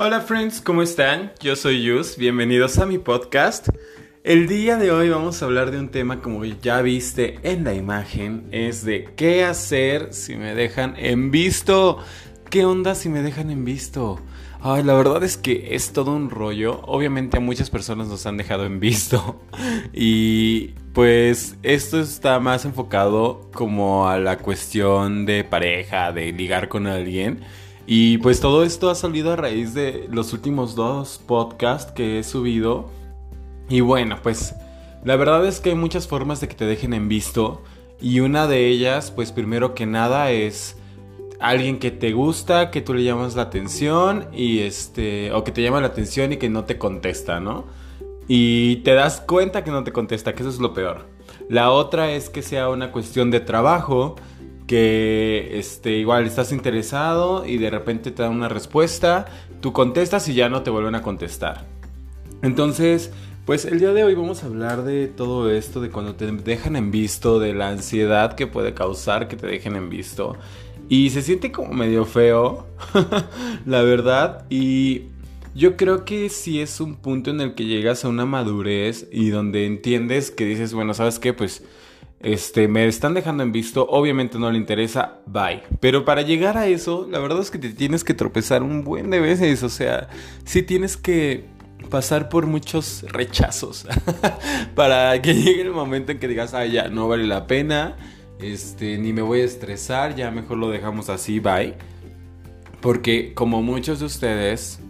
Hola friends, ¿cómo están? Yo soy Yus, bienvenidos a mi podcast. El día de hoy vamos a hablar de un tema como ya viste en la imagen, es de qué hacer si me dejan en visto. ¿Qué onda si me dejan en visto? Ay, la verdad es que es todo un rollo. Obviamente a muchas personas nos han dejado en visto. Y pues esto está más enfocado como a la cuestión de pareja, de ligar con alguien. Y pues todo esto ha salido a raíz de los últimos dos podcasts que he subido. Y bueno, pues la verdad es que hay muchas formas de que te dejen en visto. Y una de ellas, pues primero que nada es alguien que te gusta, que tú le llamas la atención y este o que te llama la atención y que no te contesta, ¿no? Y te das cuenta que no te contesta, que eso es lo peor. La otra es que sea una cuestión de trabajo que este, igual estás interesado y de repente te dan una respuesta, tú contestas y ya no te vuelven a contestar. Entonces, pues el día de hoy vamos a hablar de todo esto, de cuando te dejan en visto, de la ansiedad que puede causar que te dejen en visto. Y se siente como medio feo, la verdad. Y yo creo que sí es un punto en el que llegas a una madurez y donde entiendes que dices, bueno, ¿sabes qué? Pues este, me están dejando en visto, obviamente no le interesa, bye. Pero para llegar a eso, la verdad es que te tienes que tropezar un buen de veces, o sea, sí tienes que pasar por muchos rechazos para que llegue el momento en que digas, ah, ya, no vale la pena, este, ni me voy a estresar, ya mejor lo dejamos así, bye. Porque como muchos de ustedes,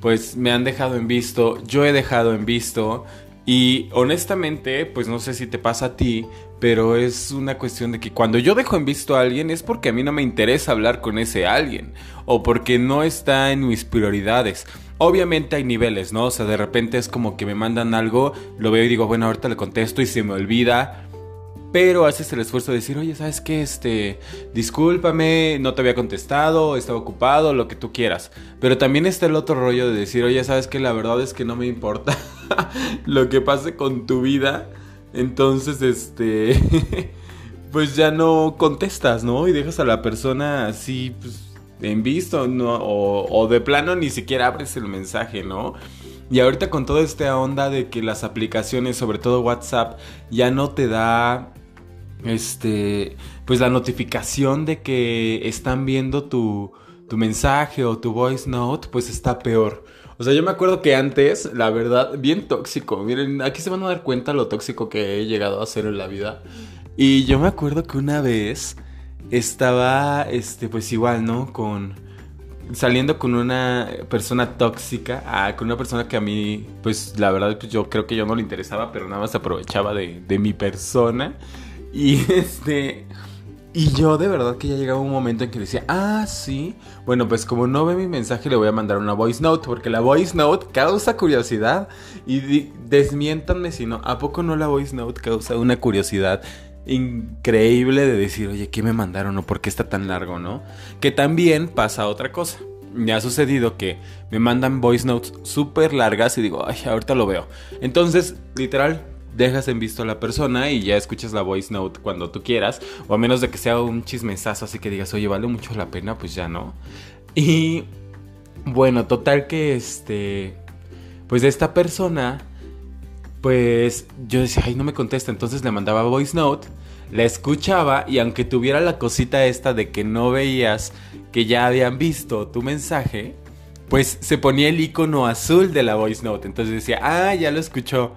pues me han dejado en visto, yo he dejado en visto, y honestamente, pues no sé si te pasa a ti, pero es una cuestión de que cuando yo dejo en visto a alguien es porque a mí no me interesa hablar con ese alguien o porque no está en mis prioridades. Obviamente hay niveles, ¿no? O sea, de repente es como que me mandan algo, lo veo y digo, bueno, ahorita le contesto y se me olvida. Pero haces el esfuerzo de decir, oye, ¿sabes qué? Este, discúlpame, no te había contestado, estaba ocupado, lo que tú quieras. Pero también está el otro rollo de decir, oye, ¿sabes qué? La verdad es que no me importa lo que pase con tu vida entonces, este, pues ya no contestas, ¿no? Y dejas a la persona así, pues, en visto, ¿no? O, de plano ni siquiera abres el mensaje, ¿no? Y ahorita con toda esta onda de que las aplicaciones, sobre todo WhatsApp, ya no te da, este, pues la notificación de que están viendo tu, tu mensaje o tu voice note, pues está peor. O sea, yo me acuerdo que antes, la verdad, bien tóxico. Miren, aquí se van a dar cuenta lo tóxico que he llegado a ser en la vida. Y yo me acuerdo que una vez estaba, este, pues igual, ¿no? Con saliendo con una persona tóxica, ah, con una persona que a mí, pues la verdad, pues yo creo que yo no le interesaba, pero nada más aprovechaba de, de mi persona. Y este, y yo de verdad que ya llegaba un momento en que decía, ah, sí, bueno, pues como no ve mi mensaje le voy a mandar una voice note, porque la voice note causa curiosidad y desmiéntanme si no, ¿a poco no la voice note causa una curiosidad increíble de decir, oye, ¿qué me mandaron o por qué está tan largo, no? Que también pasa otra cosa. Me ha sucedido que me mandan voice notes súper largas y digo, ay, ahorita lo veo. Entonces, literal, dejas en visto a la persona y ya escuchas la voice note cuando tú quieras, o a menos de que sea un chismesazo así que digas, oye, vale mucho la pena, pues ya no. Y bueno, total que este, pues de esta persona, pues yo decía, ay, no me contesta, entonces le mandaba voice note, la escuchaba y aunque tuviera la cosita esta de que no veías que ya habían visto tu mensaje, pues se ponía el icono azul de la voice note, entonces decía, ah, ya lo escuchó.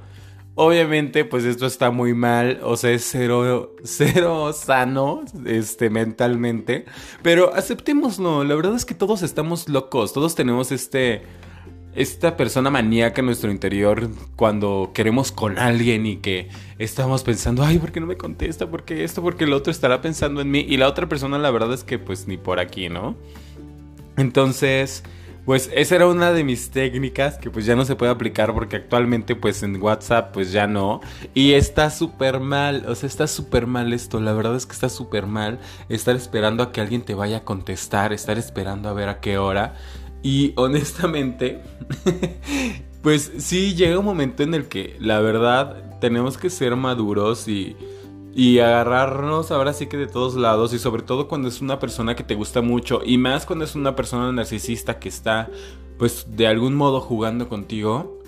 Obviamente, pues esto está muy mal, o sea, es cero, cero sano, este, mentalmente. Pero aceptémoslo, la verdad es que todos estamos locos, todos tenemos este, esta persona maníaca en nuestro interior cuando queremos con alguien y que estamos pensando, ay, ¿por qué no me contesta? ¿Por qué esto? Porque el otro estará pensando en mí. Y la otra persona, la verdad es que, pues, ni por aquí, ¿no? Entonces... Pues esa era una de mis técnicas que pues ya no se puede aplicar porque actualmente pues en WhatsApp pues ya no. Y está súper mal, o sea, está súper mal esto, la verdad es que está súper mal estar esperando a que alguien te vaya a contestar, estar esperando a ver a qué hora. Y honestamente, pues sí llega un momento en el que la verdad tenemos que ser maduros y y agarrarnos ahora sí que de todos lados y sobre todo cuando es una persona que te gusta mucho y más cuando es una persona narcisista que está pues de algún modo jugando contigo,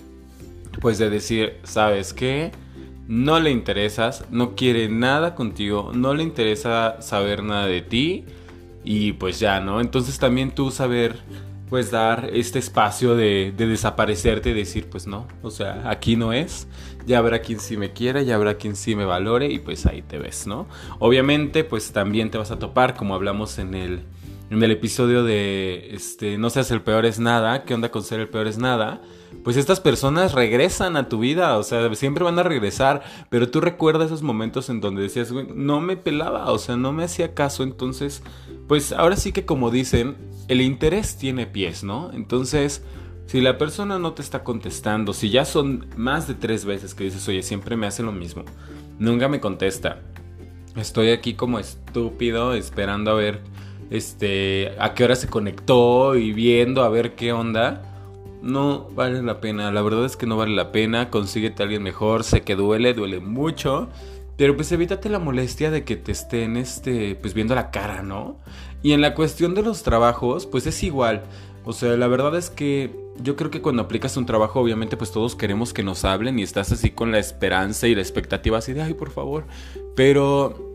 pues de decir, ¿sabes qué? No le interesas, no quiere nada contigo, no le interesa saber nada de ti y pues ya, ¿no? Entonces también tú saber pues dar este espacio de, de, desaparecerte y decir, pues no, o sea, aquí no es, ya habrá quien sí me quiera, ya habrá quien sí me valore y pues ahí te ves, ¿no? Obviamente, pues también te vas a topar, como hablamos en el, en el episodio de, este, no seas el peor es nada, ¿qué onda con ser el peor es nada? Pues estas personas regresan a tu vida, o sea, siempre van a regresar, pero tú recuerdas esos momentos en donde decías, no me pelaba, o sea, no me hacía caso, entonces, pues ahora sí que como dicen, el interés tiene pies, ¿no? Entonces, si la persona no te está contestando, si ya son más de tres veces que dices, oye, siempre me hace lo mismo, nunca me contesta, estoy aquí como estúpido esperando a ver, este, a qué hora se conectó y viendo a ver qué onda. No vale la pena, la verdad es que no vale la pena, consíguete a alguien mejor, sé que duele, duele mucho, pero pues evítate la molestia de que te estén este pues viendo la cara, ¿no? Y en la cuestión de los trabajos, pues es igual. O sea, la verdad es que yo creo que cuando aplicas un trabajo, obviamente, pues todos queremos que nos hablen y estás así con la esperanza y la expectativa así de, ay, por favor. Pero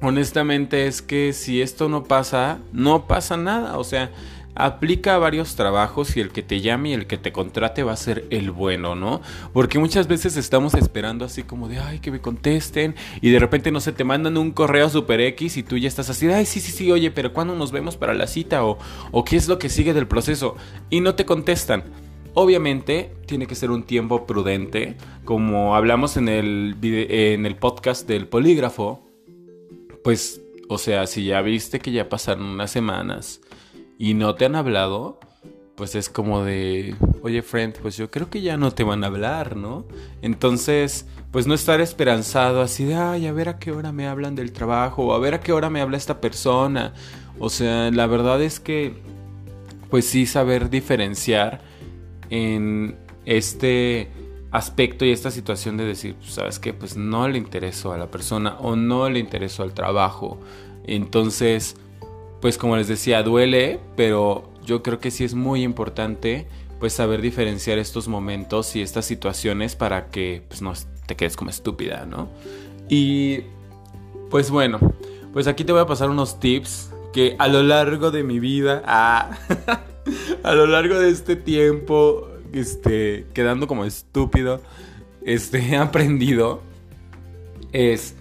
honestamente es que si esto no pasa, no pasa nada. O sea, aplica a varios trabajos y el que te llame y el que te contrate va a ser el bueno, ¿no? Porque muchas veces estamos esperando así como de, ay, que me contesten y de repente, no sé, te mandan un correo super X y tú ya estás así, ay, sí, sí, sí, oye, pero ¿cuándo nos vemos para la cita? O, o qué es lo que sigue del proceso y no te contestan. Obviamente tiene que ser un tiempo prudente, como hablamos en el, en el podcast del polígrafo, pues, o sea, si ya viste que ya pasaron unas semanas, y no te han hablado, pues es como de, oye friend, pues yo creo que ya no te van a hablar, ¿no? Entonces, pues no estar esperanzado así de, ay, a ver a qué hora me hablan del trabajo, o a ver a qué hora me habla esta persona. O sea, la verdad es que, pues sí saber diferenciar en este aspecto y esta situación de decir, pues, sabes qué, pues no le interesó a la persona o no le interesó al trabajo. Entonces, pues como les decía, duele, pero yo creo que sí es muy importante pues saber diferenciar estos momentos y estas situaciones para que pues no te quedes como estúpida, ¿no? Y pues bueno, pues aquí te voy a pasar unos tips que a lo largo de mi vida, ah, a lo largo de este tiempo, este, quedando como estúpido, este, he aprendido es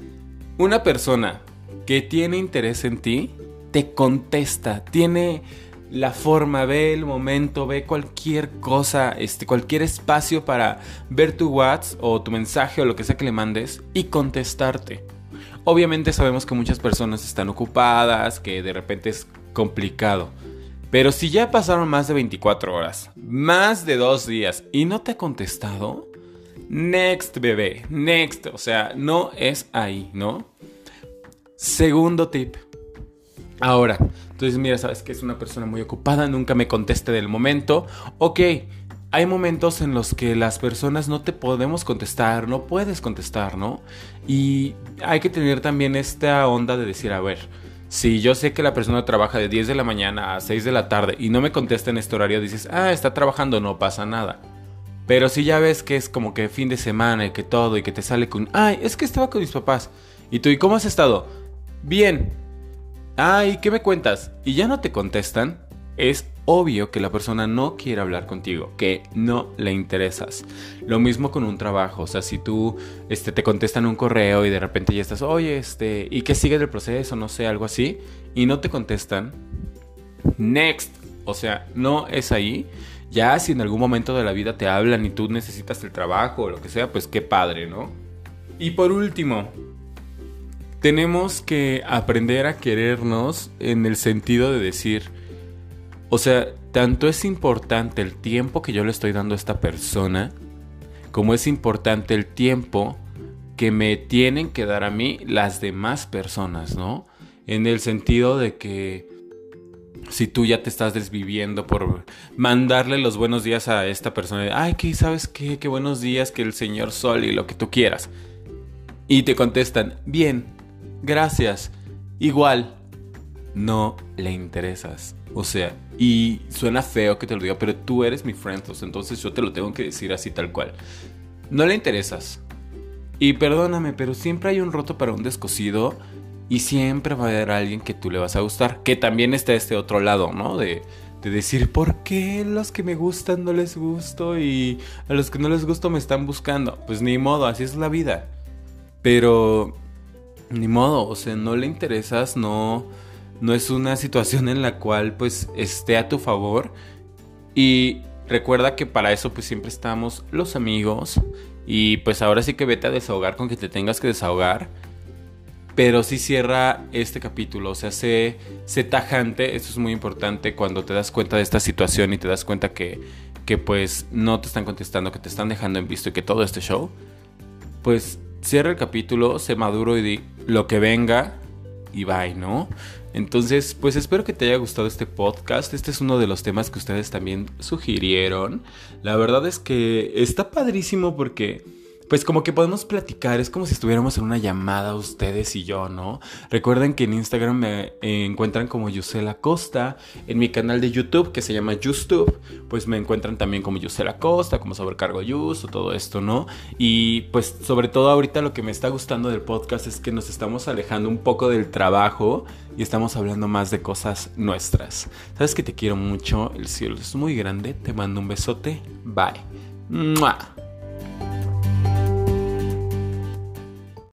una persona que tiene interés en ti, te contesta, tiene la forma, ve el momento, ve cualquier cosa, este, cualquier espacio para ver tu WhatsApp o tu mensaje o lo que sea que le mandes y contestarte. Obviamente sabemos que muchas personas están ocupadas, que de repente es complicado. Pero si ya pasaron más de 24 horas, más de dos días y no te ha contestado, next bebé, next, o sea, no es ahí, ¿no? Segundo tip, Ahora, entonces mira, sabes que es una persona muy ocupada, nunca me conteste del momento. Ok, hay momentos en los que las personas no te podemos contestar, no puedes contestar, ¿no? Y hay que tener también esta onda de decir, a ver, si yo sé que la persona trabaja de 10 de la mañana a 6 de la tarde y no me contesta en este horario, dices, ah, está trabajando, no pasa nada. Pero si ya ves que es como que fin de semana y que todo y que te sale con, ay, es que estaba con mis papás. Y tú, ¿y cómo has estado? Bien, Ay, ¿qué me cuentas? Y ya no te contestan, es obvio que la persona no quiere hablar contigo, que no le interesas. Lo mismo con un trabajo, o sea, si tú este, te contestan un correo y de repente ya estás, oye, este, ¿y qué sigue del proceso? No sé, algo así, y no te contestan, next, o sea, no es ahí. Ya si en algún momento de la vida te hablan y tú necesitas el trabajo o lo que sea, pues qué padre, ¿no? Y por último, tenemos que aprender a querernos en el sentido de decir, o sea, tanto es importante el tiempo que yo le estoy dando a esta persona, como es importante el tiempo que me tienen que dar a mí las demás personas, ¿no? En el sentido de que si tú ya te estás desviviendo por mandarle los buenos días a esta persona, ay, que sabes qué, qué buenos días, que el Señor Sol y lo que tú quieras y te contestan, bien, gracias, igual, no le interesas. O sea, y suena feo que te lo diga, pero tú eres mi friend, entonces yo te lo tengo que decir así tal cual. No le interesas. Y perdóname, pero siempre hay un roto para un descosido y siempre va a haber alguien que tú le vas a gustar. Que también está este otro lado, ¿no? De, de decir, ¿por qué los que me gustan no les gusto y a los que no les gusto me están buscando? Pues ni modo, así es la vida. Pero, ni modo, o sea, no le interesas, no no es una situación en la cual pues esté a tu favor. Y recuerda que para eso pues siempre estamos los amigos. Y pues ahora sí que vete a desahogar con que te tengas que desahogar. Pero sí cierra este capítulo, o sea, sé, tajante, eso es muy importante cuando te das cuenta de esta situación y te das cuenta que, que pues no te están contestando, que te están dejando en visto y que todo este show, pues cierra el capítulo, sé maduro y lo que venga y bye, ¿no? Entonces, pues espero que te haya gustado este podcast. Este es uno de los temas que ustedes también sugirieron. La verdad es que está padrísimo porque pues como que podemos platicar, es como si estuviéramos en una llamada ustedes y yo, ¿no? Recuerden que en Instagram me encuentran como Yusela Costa, en mi canal de YouTube que se llama YouTube, pues me encuentran también como Yusela Costa, como sobrecargo Yus o todo esto, ¿no? Y pues sobre todo ahorita lo que me está gustando del podcast es que nos estamos alejando un poco del trabajo y estamos hablando más de cosas nuestras. Sabes que te quiero mucho, el cielo es muy grande, te mando un besote, bye.